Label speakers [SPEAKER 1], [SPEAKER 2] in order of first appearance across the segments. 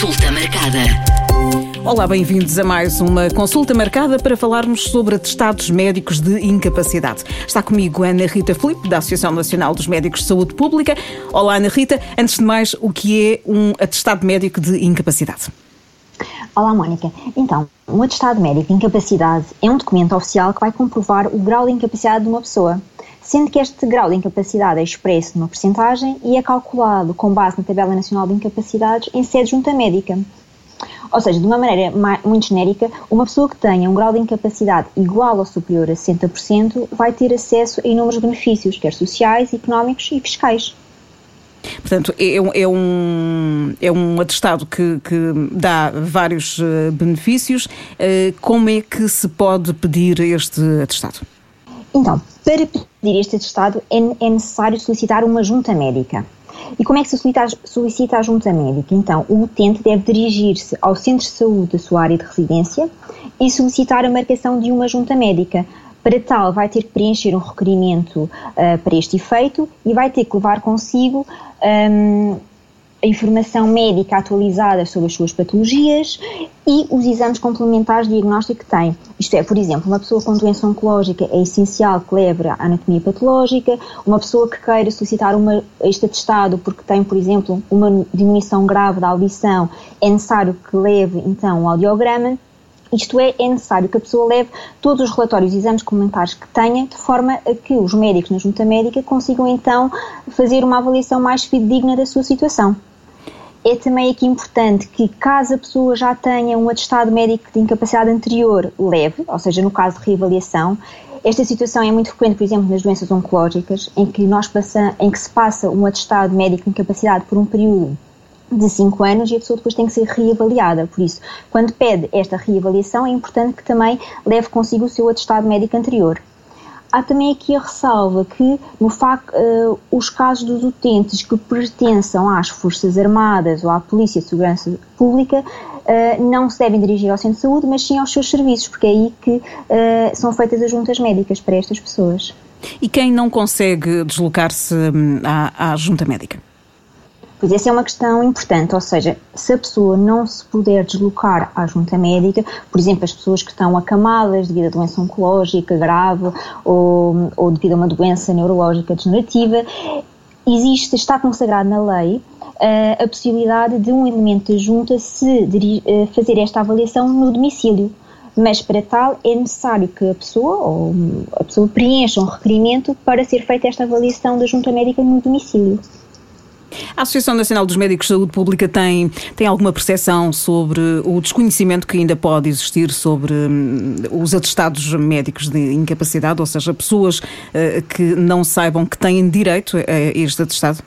[SPEAKER 1] Consulta marcada.
[SPEAKER 2] Olá, bem-vindos a mais uma consulta marcada para falarmos sobre atestados médicos de incapacidade. Está comigo Ana Rita Filipe, da Associação Nacional dos Médicos de Saúde Pública. Olá, Ana Rita. Antes de mais, o que é um atestado médico de incapacidade?
[SPEAKER 3] Olá, Mónica. Então, um atestado médico de incapacidade é um documento oficial que vai comprovar o grau de incapacidade de uma pessoa, sendo que este grau de incapacidade é expresso numa percentagem e é calculado com base na Tabela Nacional de Incapacidades em sede junta médica. Ou seja, de uma maneira muito genérica, uma pessoa que tenha um grau de incapacidade igual ou superior a 60% vai ter acesso a inúmeros benefícios, quer sociais, económicos e fiscais.
[SPEAKER 2] Portanto, é, é, um, é um atestado que, que dá vários uh, benefícios. Uh, como é que se pode pedir este atestado?
[SPEAKER 3] Então, para pedir este atestado é, é necessário solicitar uma junta médica. E como é que se solicita, solicita a junta médica? Então, o utente deve dirigir-se ao centro de saúde da sua área de residência e solicitar a marcação de uma junta médica. Para tal, vai ter que preencher um requerimento uh, para este efeito e vai ter que levar consigo um, informação médica atualizada sobre as suas patologias e os exames complementares de diagnóstico que tem. Isto é, por exemplo, uma pessoa com doença oncológica é essencial que leve a anatomia patológica, uma pessoa que queira solicitar uma, este atestado porque tem, por exemplo, uma diminuição grave da audição, é necessário que leve então um audiograma isto é, é necessário que a pessoa leve todos os relatórios e exames complementares que tenha, de forma a que os médicos na junta médica consigam então fazer uma avaliação mais fidedigna da sua situação. É também aqui importante que, caso a pessoa já tenha um atestado médico de incapacidade anterior leve, ou seja, no caso de reavaliação, esta situação é muito frequente, por exemplo, nas doenças oncológicas, em que, nós passa, em que se passa um atestado médico de incapacidade por um período de 5 anos e a pessoa depois tem que ser reavaliada. Por isso, quando pede esta reavaliação, é importante que também leve consigo o seu atestado médico anterior. Há também aqui a ressalva que, no facto, uh, os casos dos utentes que pertençam às Forças Armadas ou à Polícia de Segurança Pública uh, não se devem dirigir ao centro de saúde, mas sim aos seus serviços, porque é aí que uh, são feitas as juntas médicas para estas pessoas.
[SPEAKER 2] E quem não consegue deslocar-se hum, à, à junta médica?
[SPEAKER 3] Pois essa é uma questão importante, ou seja, se a pessoa não se puder deslocar à junta médica, por exemplo, as pessoas que estão acamadas devido a doença oncológica grave ou, ou devido a uma doença neurológica degenerativa, existe, está consagrado na lei uh, a possibilidade de um elemento da junta se uh, fazer esta avaliação no domicílio. Mas para tal é necessário que a pessoa ou a pessoa preencha um requerimento para ser feita esta avaliação da junta médica no domicílio.
[SPEAKER 2] A Associação Nacional dos Médicos de Saúde Pública tem, tem alguma percepção sobre o desconhecimento que ainda pode existir sobre hum, os atestados médicos de incapacidade, ou seja, pessoas uh, que não saibam que têm direito a este atestado?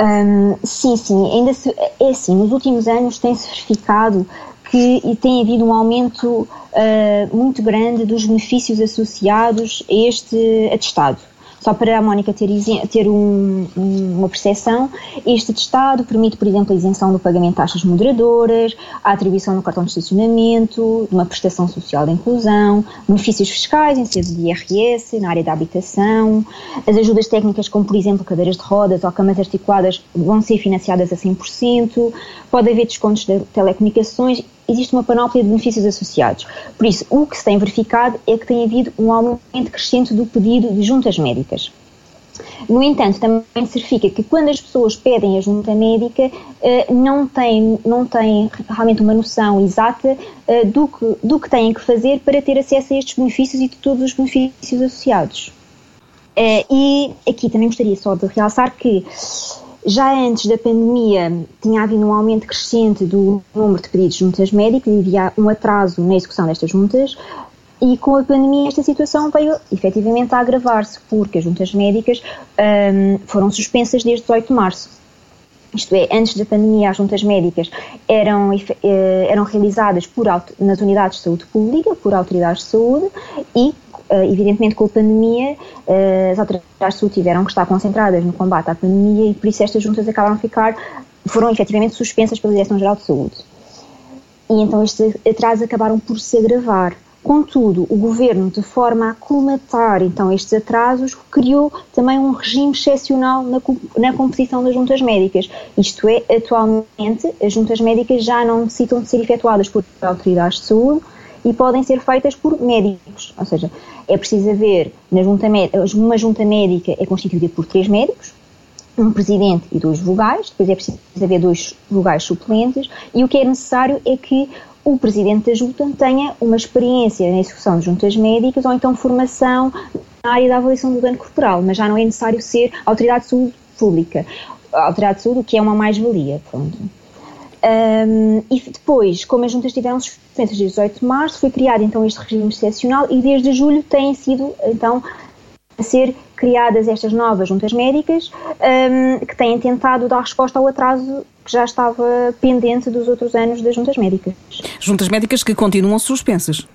[SPEAKER 3] Um, sim, sim, ainda se, é assim, nos últimos anos tem-se verificado que tem havido um aumento uh, muito grande dos benefícios associados a este atestado. Só para a Mónica ter, ter um, uma percepção, este testado permite, por exemplo, a isenção do pagamento de taxas moderadoras, a atribuição do cartão de estacionamento, de uma prestação social de inclusão, benefícios fiscais em sede de IRS, na área da habitação, as ajudas técnicas como, por exemplo, cadeiras de rodas ou camas articuladas vão ser financiadas a 100%, pode haver descontos de telecomunicações existe uma panóplia de benefícios associados. Por isso, o que se tem verificado é que tem havido um aumento crescente do pedido de juntas médicas. No entanto, também se verifica que quando as pessoas pedem a junta médica, eh, não têm, não têm realmente uma noção exata eh, do que, do que têm que fazer para ter acesso a estes benefícios e de todos os benefícios associados. Eh, e aqui também gostaria só de realçar que já antes da pandemia tinha havido um aumento crescente do número de pedidos de juntas médicas e havia um atraso na execução destas juntas. E com a pandemia esta situação veio efetivamente a agravar-se, porque as juntas médicas um, foram suspensas desde 18 de março. Isto é, antes da pandemia, as juntas médicas eram, eh, eram realizadas por, nas unidades de saúde pública, por autoridades de saúde, e evidentemente com a pandemia, eh, as autoridades de saúde tiveram que estar concentradas no combate à pandemia e por isso estas juntas acabaram a ficar, foram efetivamente suspensas pela Direção-Geral de Saúde. E então estes atrasos acabaram por se agravar. Contudo, o governo, de forma a colmatar então estes atrasos, criou também um regime excepcional na, na composição das juntas médicas. Isto é, atualmente as juntas médicas já não necessitam de ser efetuadas por autoridades de saúde e podem ser feitas por médicos. Ou seja, é preciso haver, na junta, uma junta médica é constituída por três médicos, um presidente e dois vogais, depois é preciso haver dois vogais suplentes, e o que é necessário é que o presidente da junta tenha uma experiência na execução de juntas médicas ou então formação na área da avaliação do dano corporal, mas já não é necessário ser autoridade de saúde pública. Autoridade de saúde, o que é uma mais-valia, pronto. Um, e depois, como as juntas tiveram suspensas desde 18 de março, foi criado então este regime excepcional e desde julho têm sido então a ser criadas estas novas juntas médicas um, que têm tentado dar resposta ao atraso que já estava pendente dos outros anos das juntas médicas.
[SPEAKER 2] Juntas médicas que continuam suspensas.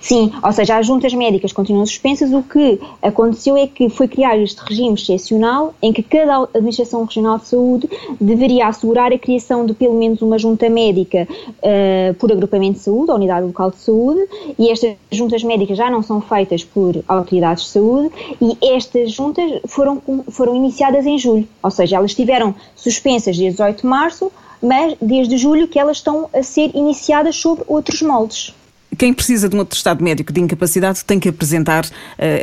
[SPEAKER 3] Sim, ou seja, as juntas médicas continuam suspensas. O que aconteceu é que foi criado este regime excepcional em que cada Administração Regional de Saúde deveria assegurar a criação de pelo menos uma junta médica uh, por agrupamento de saúde, a unidade local de saúde, e estas juntas médicas já não são feitas por autoridades de saúde e estas juntas foram, foram iniciadas em julho, ou seja, elas estiveram suspensas desde 18 de março, mas desde julho que elas estão a ser iniciadas sobre outros moldes.
[SPEAKER 2] Quem precisa de um atestado médico de incapacidade tem que apresentar uh,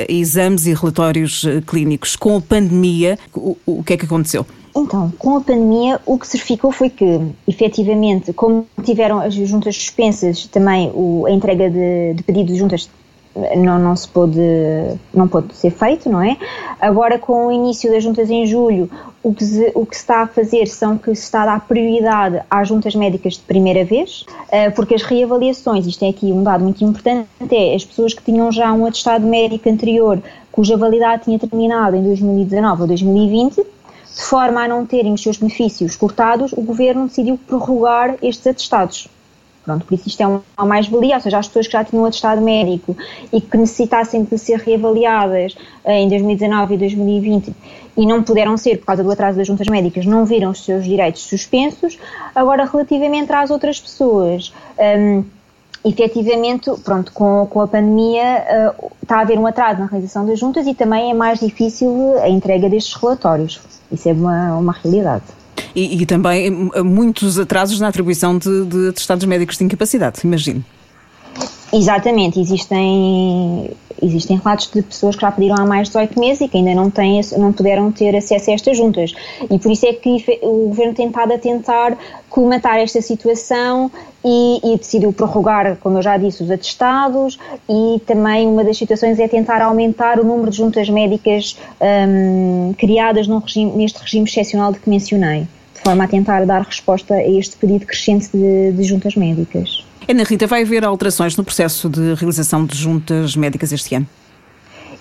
[SPEAKER 2] exames e relatórios uh, clínicos. Com a pandemia, o, o que é que aconteceu?
[SPEAKER 3] Então, com a pandemia, o que se verificou foi que, efetivamente, como tiveram as juntas suspensas, também o, a entrega de, de pedidos de juntas não, não se pôde, não pôde ser feito, não é? Agora, com o início das juntas em julho, o que, se, o que se está a fazer são que se está a dar prioridade às juntas médicas de primeira vez, eh, porque as reavaliações, isto é aqui um dado muito importante, é as pessoas que tinham já um atestado médico anterior, cuja validade tinha terminado em 2019 ou 2020, de forma a não terem os seus benefícios cortados, o Governo decidiu prorrogar estes atestados. Pronto, por isso isto é uma mais-valia, ou seja, as pessoas que já tinham atestado médico e que necessitassem de ser reavaliadas eh, em 2019 e 2020 e não puderam ser por causa do atraso das juntas médicas, não viram os seus direitos suspensos. Agora, relativamente às outras pessoas, um, efetivamente, pronto, com, com a pandemia uh, está a haver um atraso na realização das juntas e também é mais difícil a entrega destes relatórios. Isso é uma, uma realidade
[SPEAKER 2] e, e também muitos atrasos na atribuição de, de atestados médicos de incapacidade, imagino.
[SPEAKER 3] Exatamente, existem, existem relatos de pessoas que já pediram há mais de 18 meses e que ainda não, têm, não puderam ter acesso a estas juntas. E por isso é que o Governo tem estado a tentar colmatar esta situação e, e, decidiu prorrogar, como eu já disse, os atestados e também uma das situações é tentar aumentar o número de juntas médicas um, criadas regime, neste regime excepcional de que mencionei de forma a tentar dar resposta a este pedido crescente de, de juntas médicas.
[SPEAKER 2] Ana Rita, vai haver alterações no processo de realização de juntas médicas este ano?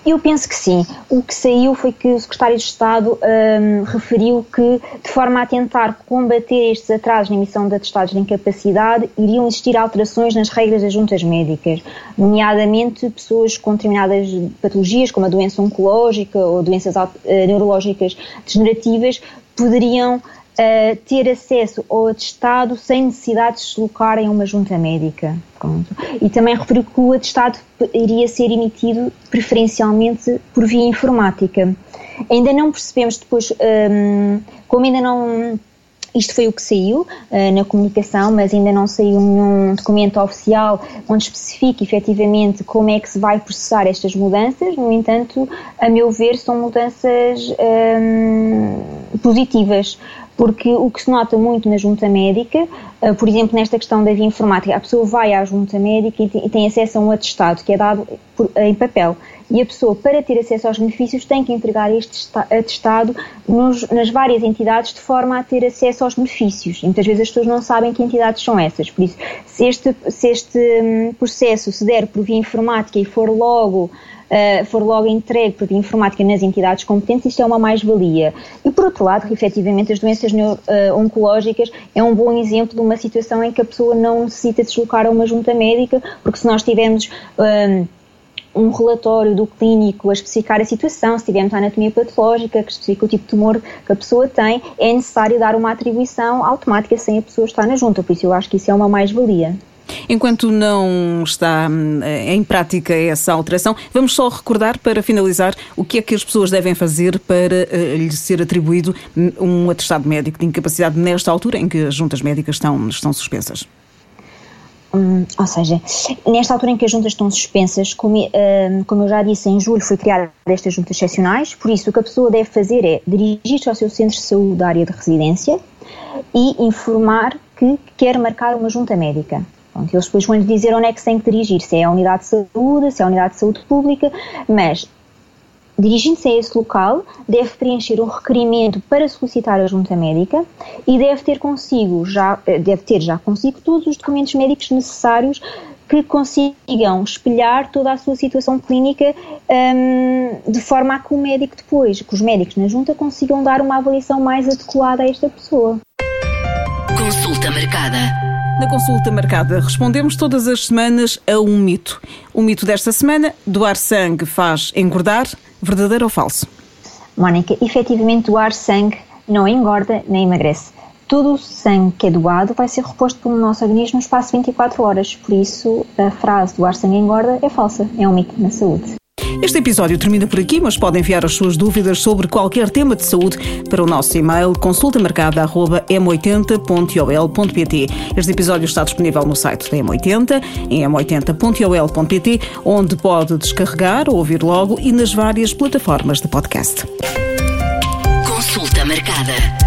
[SPEAKER 3] Eu penso que sim. O que saiu foi que o Secretário de Estado um, referiu que, de forma a tentar combater estes atrasos na emissão de atestados de incapacidade, iriam existir alterações nas regras das juntas médicas, nomeadamente pessoas com determinadas patologias, como a doença oncológica ou doenças uh, neurológicas degenerativas, poderiam uh, ter acesso ao atestado sem necessidade de se deslocarem a uma junta médica. Pronto. E também referiu que o atestado iria ser emitido preferencialmente por via informática. Ainda não percebemos depois, um, como ainda não isto foi o que saiu uh, na comunicação, mas ainda não saiu nenhum documento oficial onde especifique efetivamente como é que se vai processar estas mudanças. No entanto, a meu ver, são mudanças um, positivas, porque o que se nota muito na junta médica, uh, por exemplo, nesta questão da via informática, a pessoa vai à junta médica e, tem acesso a um atestado que é dado em papel. E a pessoa, para ter acesso aos benefícios, tem que entregar este atestado nos, nas várias entidades de forma a ter acesso aos benefícios. E muitas vezes as pessoas não sabem que entidades são essas. Por isso, se este, se este um, processo se der por via informática e for logo uh, for logo entregue por via informática nas entidades competentes, isto é uma mais-valia. E por outro lado, efetivamente, as doenças neuro, uh, oncológicas é um bom exemplo de uma situação em que a pessoa não necessita deslocar a uma junta médica, porque se nós tivermos. Um, um relatório do clínico a especificar a situação, se tivermos a anatomia patológica, que especifica o tipo de tumor que a pessoa tem, é necessário dar uma atribuição automática sem a pessoa estar na junta, por isso eu acho que isso é uma mais-valia.
[SPEAKER 2] Enquanto não está eh, em prática essa alteração, vamos só recordar, para finalizar, o que é que as pessoas devem fazer para uh, lhe ser atribuído um atestado médico de incapacidade nesta altura em que as juntas médicas estão, estão suspensas.
[SPEAKER 3] Hum, ou seja, nesta altura em que as juntas estão suspensas, como, hum, como eu já disse, em julho foi criada estas juntas excepcionais, por isso o que a pessoa deve fazer é dirigir-se ao seu centro de saúde da área de residência e informar que quer marcar uma junta médica. Pronto, eles depois vão-lhe dizer onde é que se tem que dirigir, se é a unidade de saúde, se é a unidade de saúde pública, mas Dirigindo-se a esse local, deve preencher um requerimento para solicitar a junta médica e deve ter consigo já, eh, deve ter já consigo todos os documentos médicos necessários que consigam espelhar toda a sua situação clínica um, de forma a que o médico depois, que os médicos na junta consigam dar uma avaliação mais adequada a esta pessoa.
[SPEAKER 2] Consulta marcada. Na consulta marcada, respondemos todas as semanas a um mito. O mito desta semana: doar sangue faz engordar. Verdadeiro ou falso?
[SPEAKER 3] Mónica, efetivamente doar sangue não engorda nem emagrece. Todo o sangue que é doado vai ser reposto pelo nosso organismo no espaço de 24 horas. Por isso, a frase doar sangue engorda é falsa. É um mito na saúde.
[SPEAKER 2] Este episódio termina por aqui, mas pode enviar as suas dúvidas sobre qualquer tema de saúde para o nosso e-mail consultamarcada.m80.ol.pt. Este episódio está disponível no site da M80, em m80.ol.pt, onde pode descarregar ou ouvir logo e nas várias plataformas de podcast. Consulta marcada.